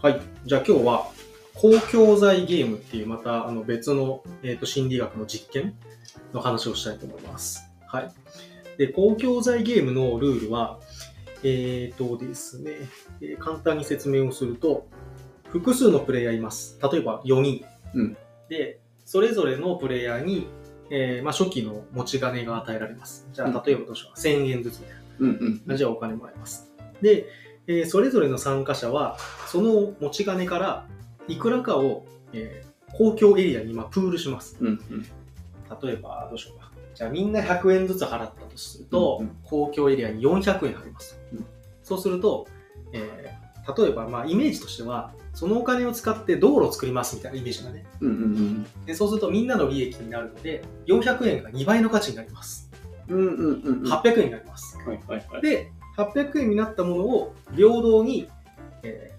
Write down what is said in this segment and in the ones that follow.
はい。じゃあ今日は、公共財ゲームっていうまたあの別の、えー、と心理学の実験の話をしたいと思います。はい。で、公共財ゲームのルールは、えっ、とですね、えー簡単に説明をすると、複数のプレイヤーいます。例えば4人。うんで、それぞれのプレイヤーに、えーまあ、初期の持ち金が与えられます。じゃあ、例えばどうしようか。1000円ずつみたいな。うんうん。じゃあお金もらいます。で、えーそれぞれの参加者は、その持ち金からいくらかを、えー公共エリアにまあプールします。うんうん。例えば、どうしようか。じゃあみんな100円ずつ払ったとすると、うんうん公共エリアに400円払います。うんそうすると、えー例えば、まあ、イメージとしては、そのお金を使って道路を作りますみたいなイメージだね。うんうんでそうするとみんなの利益になるので、400円が2倍の価値になります。うん。うんうんうん。は800円になります。いはいはい。で、800円になったものを平等に、えー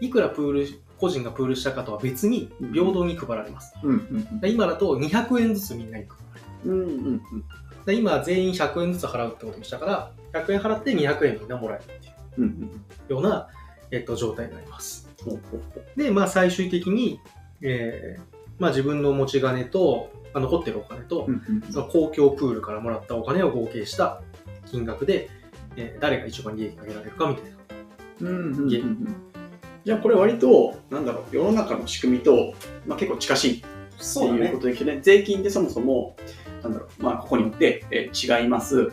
いくらプール、個人がプールしたかとは別に平等に配られます。今だと200円ずつみんなに配られる。うん。うんうんで今全員100円ずつ払うってことにしたから、100円払って200円みんなもらえるっていうような、えっと、状態になります。で、まあ最終的に、えーまあ自分の持ち金と、まあ、残ってるお金と、その公共プールからもらったお金を合計した金額で、えー誰が一番利益を上げられるかみたいな。うんうんうんゲうん。じゃあこれ割と、なんだろう、世の中の仕組みと、まあ、結構近しいっていうことですよね。税金ってそもそも、なんだろう、まあ、ここによって、えー違います。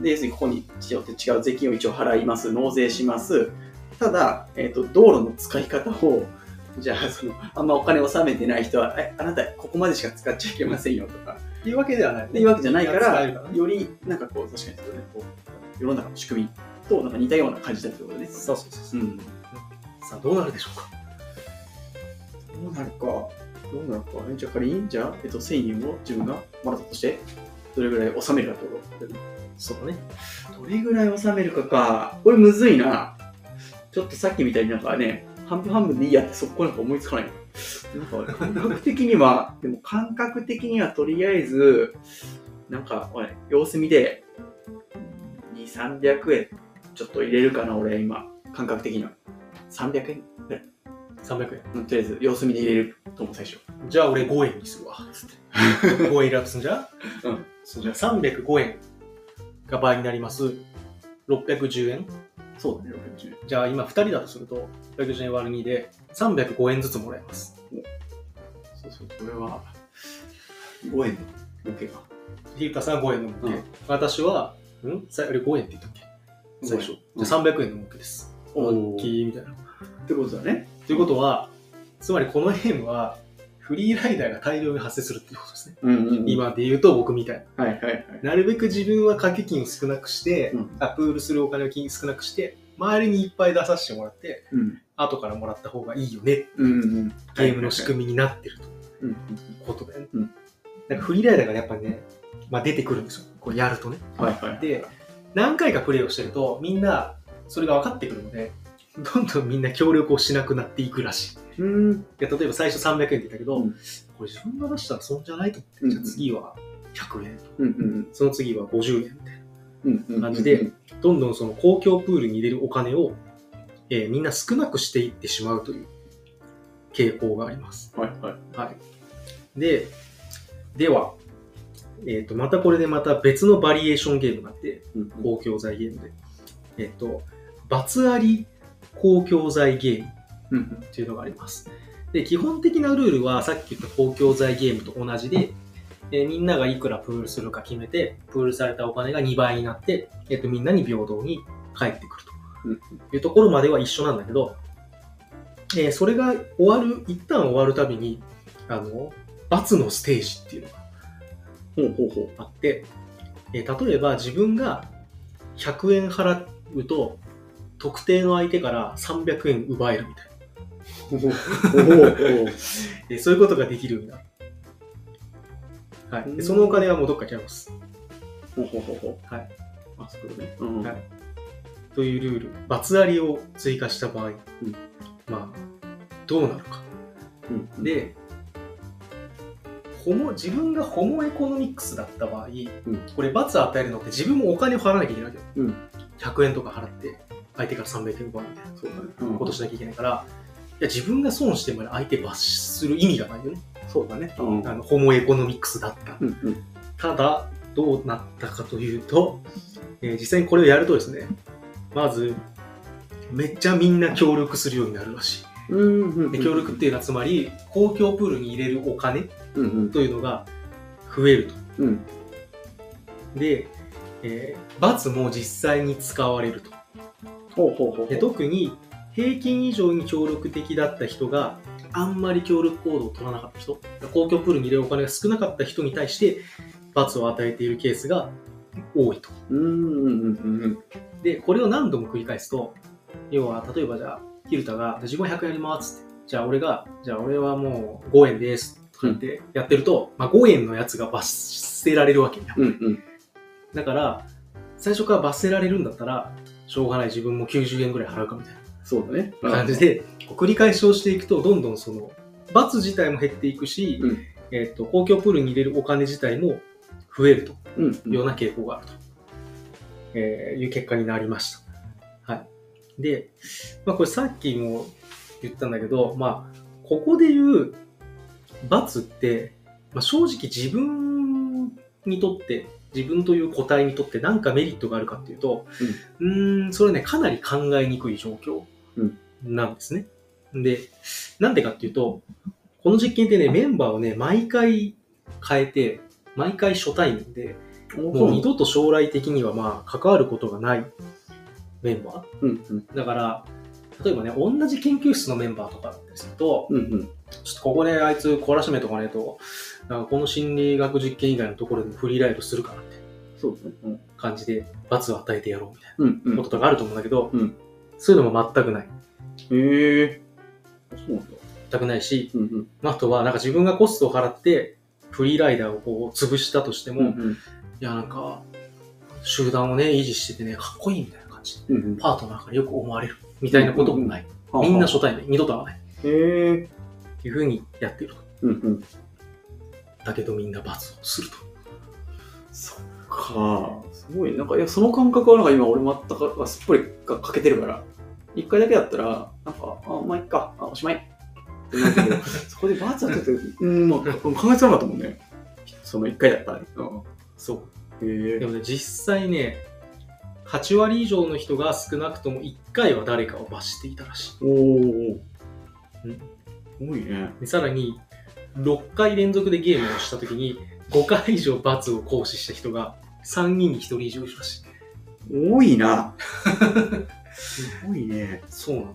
で、要するにここによって違う税金を一応払います。納税します。ただ、えっ、と、道路の使い方を、じゃあ、その、あんまお金納めてない人は、え、あなた、ここまでしか使っちゃいけませんよとか、いうわけではない。いうわけじゃないか使ら、ねより、なんかこう、確かにそうね、こう、世の中の仕組みとなんか似たような感じだってことね。そうそうそうそうう。ん。さあ、どうなるでしょうか？どうなるか？どうなるか？えじゃあ仮に、じゃあ、えっと、1000円を自分がもらったとして、どれぐらい納めるかってことそうだね。どれぐらい納めるかか。これむずいな。ちょっとさっきみたいになんかね、半分半分でいいやってそこなんか思いつかない。なんか感覚的には、でも感覚的にはとりあえず、なんか、様子見で、2、300円ちょっと入れるかな、俺今。感覚的には。300円？ぐらい。300円。うんとりあえず様子見で入れると思う、最初。じゃあ俺5円にするわ。つって。5円選ぶすんじゃ？うん。そうじゃあ305円が倍になります。610円そうだね、60。じゃあ今2人だとすると、610円割る2で305円ずつもらえます。そうそう、これは、5円のボケが。ひるかさんは5円の儲け。うん私は、ん？さあれ5円って言ったっけ？最初。うんじゃあ300円の儲けです。おー大きいみたいな。ってことだね。ということは、つまりこのゲームは、フリーライダーが大量に発生するっていうことですね。うんうんうん。今で言うと僕みたいな。はいはいはい。なるべく自分は掛け金を少なくして、うんあプールするお金を金少なくして、周りにいっぱい出させてもらって、うん。後からもらった方がいいよね。うんうん。ゲームの仕組みになってるとみ。うんいうことだよね。うんなんかフリーライダーがやっぱりね、まあ、出てくるんですよ。こうやるとね。はいはい。で、何回かプレイをしてると、みんなそれが分かってくるので、どんどんみんな協力をしなくなっていくらしい。うん。例えば最初300円って言ったけど、うんこれ自分が出したらそんじゃないと思って、うんじゃあ次は100円と、うんうんその次は50円みたいな。うんうん。感じでどんどんその公共プールに入れるお金を、えーみんな少なくしていってしまうという傾向があります。はいはい。はい。で、では、えっ、と、またこれでまた別のバリエーションゲームがあって、うん公共財ゲームで。えっ、と、バツあり公共財ゲームうんっていうのがあります。で、基本的なルールはさっき言った公共財ゲームと同じで、えーみんながいくらプールするか決めて、プールされたお金が2倍になって、えっ、と、みんなに平等に返ってくるうんというところまでは一緒なんだけど、えーそれが終わる、一旦終わるたびに、あの、罰のステージっていうのがほうほうほあって、えー例えば自分が100円払うと、特定の相手から300円奪えるみたいな。そういうことができるようになる。はい。うんでそのお金はもうどっか行きます。ほうほうほうほう。はい。あ、そういうことね。うん。はいというルール。罰ありを追加した場合、うんまあ、どうなるか。うん、で、ホモ、自分がホモエコノミックスだった場合、うんこれ罰与えるのって自分もお金を払わなきゃいけないわけよ。うん100円とか払って、相手から300円奪うみたいなことしなきゃいけないから、や自分が損してまで相手罰する意味がないよね。そうだね。うん。あの、ホモエコノミクスだった。うんうん。ただ、どうなったかというと、えー実際にこれをやるとですね、まず、めっちゃみんな協力するようになるらしい。で協力っていうのはつまり、公共プールに入れるお金。というのが増えると。うん。で、えー罰も実際に使われると。ほうほうほうで特に平均以上に協力的だった人があんまり協力行動を取らなかった人公共プールに入れるお金が少なかった人に対して罰を与えているケースが多いと。うんうんうんうんでこれを何度も繰り返すと要は例えばじゃあヒルタが自分は100円やりますって。じゃあ俺がじゃあ俺はもう5円ですとかってやってると、まあ、5円のやつが罰せられるわけやうんうん。だから最初から罰せられるんだったらしょうがない自分も90円ぐらい払うかみたいな。そうだね。感じで、繰り返しをしていくと、どんどんその、罰自体も減っていくし、うん。えっ、と、公共プールに入れるお金自体も増えると。うんうん。いうような傾向があると、えーいう結果になりました。はい。で、まあこれさっきも言ったんだけど、まあ、ここで言う罰って、まあ、正直自分にとって、自分という個体にとって何かメリットがあるかっていうと、うーん、それね、かなり考えにくい状況うんなんですね。で、なんでかっていうと、この実験ってね、メンバーをね、毎回変えて、毎回初対面で、もう二度と将来的にはまあ関わることがないメンバー。うんうんだから、例えばね、同じ研究室のメンバーとかだったりすると、うんうん。ちょっとここであいつ懲らしめとかねえと、なんかこの心理学実験以外のところでもフリーライドするからって感じで罰を与えてやろうみたいうんう。なんこととかあると思うんだけど、うんそういうのも全くない。へえ。そうなんだ。全くないし、うんうん。あとはなんか自分がコストを払ってフリーライダーをこう潰したとしても、いうんやなんか集団をね維持しててねかっこいいみたいな感じでうん。うんパートナーからよく思われるみたいなこともない。みんな初対面、二度と会わない。へえ。っていうふうにやっていると。うんうん。だけどみんな罰をすると。そっか。すごい。なんか、いや、その感覚はなんか今俺全くすっぽりが欠けてるから、一回だけだったら、なんか、あ、まあ、いっか、あ、おしまい。そこでバツはちょっと、うん、まあ、考えてなかったもんね。その一回だったら。うんそう。へえ。でもね、実際ね、8割以上の人が少なくとも1回は誰かを罰していたらしおお。い。うんすごいね。でさらに、6回連続でゲームをしたときに、5回以上罰を行使した人が3人に1人以上いるらしい。多いな。すごいね。そうなのよ。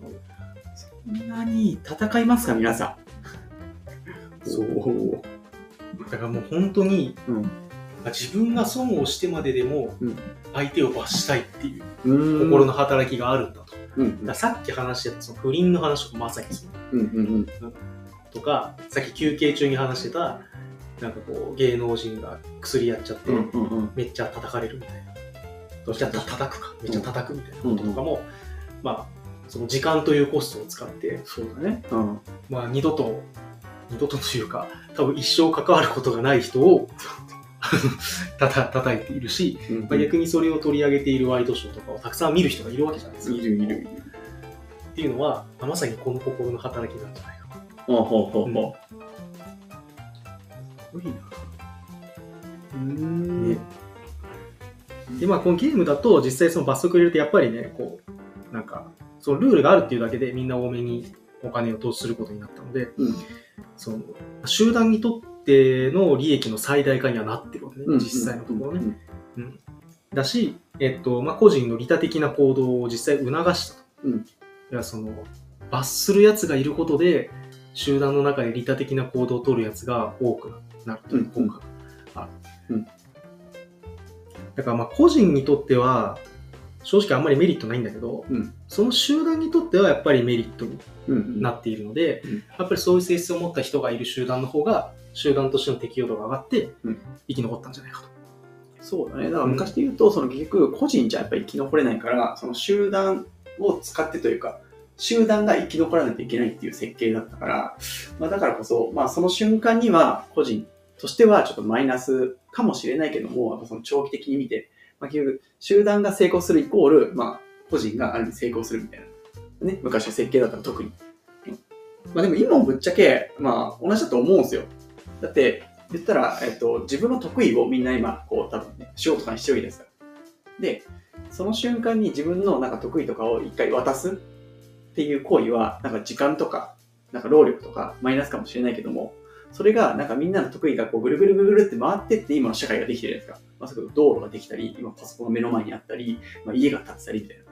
そんなに戦いますか、皆さん。そうおだからもう本当に、うん。自分が損をしてまででもうん。相手を罰したいっていううん。心の働きがあるんだと。うんだからさっき話してたその不倫の話とかまさにそう。うんうんとか、さっき休憩中に話してた、なんかこう芸能人が薬やっちゃって、うんうんうん。めっちゃ叩かれるみたいな。めっちゃた叩くか、めっちゃ叩くみたいな。こととかも、まあ、その時間というコストを使って、そうだね。うん。まあ二度と、二度とというか、多分一生関わることがない人を たた叩いているし、まあ、逆にそれを取り上げているワイドショーとかをたくさん見る人がいるわけじゃないですか。いるいるいる。っていうのは、まあまさにこの心の働きなんじゃないかな。ほうほうほうんすごいな。うん。ねで、まあ、このゲームだと、実際その罰則入れると、やっぱりね、こう、なんか、そのルールがあるっていうだけで、みんな多めにお金を投資することになったので、うん。その、集団にとっての利益の最大化にはなってるわけね、実際のところね。うん。だし、えっと、まあ、個人の利他的な行動を実際促したと。うんいや、その、罰する奴がいることで、集団の中で利他的な行動を取る奴が多くなるという効果がある。うんだからまあ個人にとっては正直あんまりメリットないんだけど、うんその集団にとってはやっぱりメリットにうん。うん。なっているので、うんやっぱりそういう性質を持った人がいる集団の方が集団としての適用度が上がってうん生き残ったんじゃないかと。そうだね。だから昔で言うと、その結局、個人じゃやっぱり生き残れないから、その集団を使ってというか、集団が生き残らないといけないっていう設計だったから、まあだからこそ、まあその瞬間には個人としてはちょっとマイナスかもしれないけども、やっぱその長期的に見て、まあ結局、集団が成功するイコール、まあ個人がある意味成功するみたいな。ね、昔は設計だったら特に。うんまあでも今もぶっちゃけ、まあ同じだと思うんですよ。だって、言ったら、えっと、自分の得意をみんな今、こう多分ね、仕事とかにしてるわけですから。で、その瞬間に自分のなんか得意とかを一回渡すっていう行為は、なんか時間とか、なんか労力とかマイナスかもしれないけども、それがなんかみんなの得意がこうぐるぐるぐるぐるって回ってって今の社会ができてるじゃないですか。まあ、それこそ道路ができたり、今パソコンが目の前にあったり、まあ、家が建ったりみたいな。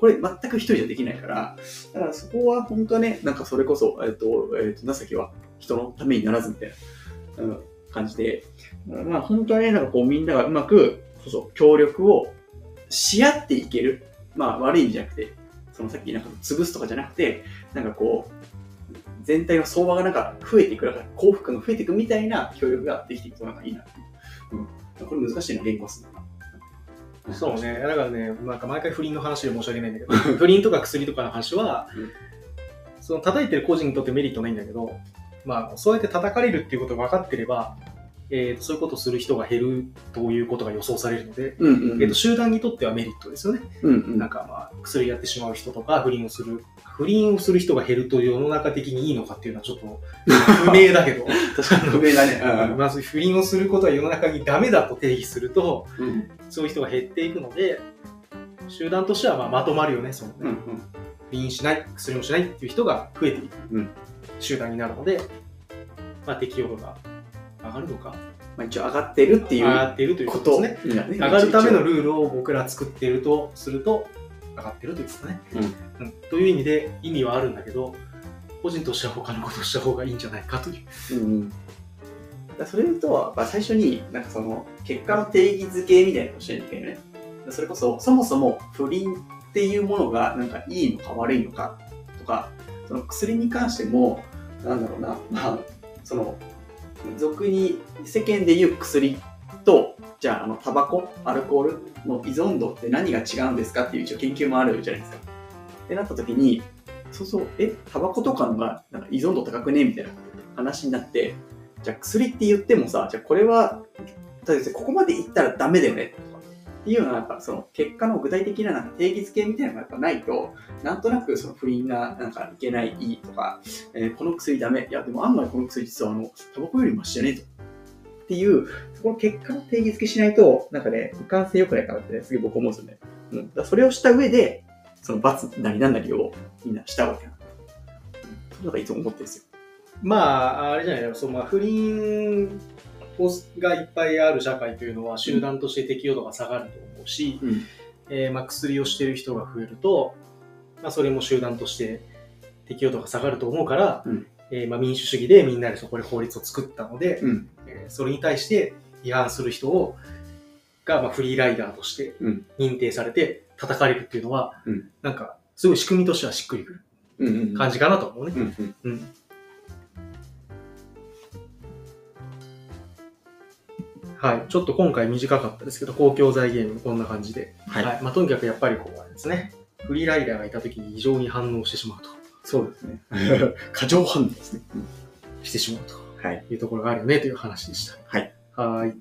これ全く一人じゃできないから、だからそこは本当はね、なんかそれこそ、えっと、えっと、情けは人のためにならずみたいな、感じで、まあ本当はね、なんかこうみんながうまく、そうそう、協力をし合っていける。まあ悪い意味じゃなくて、そのさっきなんか潰すとかじゃなくて、なんかこう、全体の相場がなんか増えていく、なんか幸福感が増えていくみたいな協力ができていくとなんかいいなう。うん。これ難しいな、言語する。そうね。だからね、なんか毎回不倫の話で申し訳ないんだけど、不倫とか薬とかの話は、うんその叩いてる個人にとってメリットないんだけど、まあ、そうやって叩かれるっていうことが分かってれば、えーとそういうことをする人が減るということが予想されるので、うんうんうん。えーと集団にとってはメリットですよね。うんうん。なんかまあ、薬やってしまう人とか、不倫をする、不倫をする人が減ると世の中的にいいのかっていうのはちょっと不明だけど、確かに不明だね。まず不倫をすることは世の中にダメだと定義すると、うん。うんそういう人が減っていくので、集団としてはまあまとまるよね、そのね、うんうん。不倫しない、薬もしないっていう人が増えていく、うん集団になるので、まあ、適用度が上がるのか、まあ一応上がってるっていう上がっているというこことですね。上がるためのルールを僕ら作っているとすると、上がってるということね、うんという意味で意味はあるんだけど、個人としては他のことをした方がいいんじゃないかという。うんそれと、まあ、最初に、なんかその、結果の定義づけみたいなのをしないといけないよね。それこそ、そもそも不倫っていうものが、なんかいいのか悪いのかとか、その薬に関しても、なんだろうな、まあ、その、俗に世間で言う薬と、じゃあ、あの、タバコ、アルコールの依存度って何が違うんですかっていう一応研究もあるじゃないですか。ってなった時に、そうそう、え、タバコとかのがなんか依存度高くねみたいな話になって、じゃあ薬って言ってもさ、じゃあこれは、例えばここまでいったらダメだよねっていうのはやっぱその結果の具体的ななんか定義づけみたいなのがやっぱないと、なんとなくその不倫がなんかいけない、いいとか、えーこの薬ダメ、いやでも案外この薬実はあの、タバコよりマシじゃねえと。っていう、そこの結果の定義づけしないと、なんかね、一貫性良くないかなってね、すげえ僕思うんですよね。うん。だそれをした上で、その罰なりなんなりをみんなしたわけなの。うん。それがいつも思ってるんですよ。まあ、あれじゃないそのまあ不倫がいっぱいある社会というのは集団として適用度が下がると思うし、うん。えーまあ、薬をしている人が増えると、まあ、それも集団として適用度が下がると思うから、うんえーまあ、民主主義でみんなでそこで法律を作ったので、うん。えーそれに対して違反する人をが、まあ、フリーライダーとしてうん認定されて叩かれるっていうのは、うんなんかすごい仕組みとしてはしっくりくる。感じかなと思うね。うんうん。はい。ちょっと今回短かったですけど、公共財ゲームこんな感じで。はい。まあ、とにかくやっぱりこうあれですね。フリーライダーがいた時に異常に反応してしまうと。そうですね。過剰反応ですね。してしまうとはい。いうところがあるよねという話でした。はい。はい。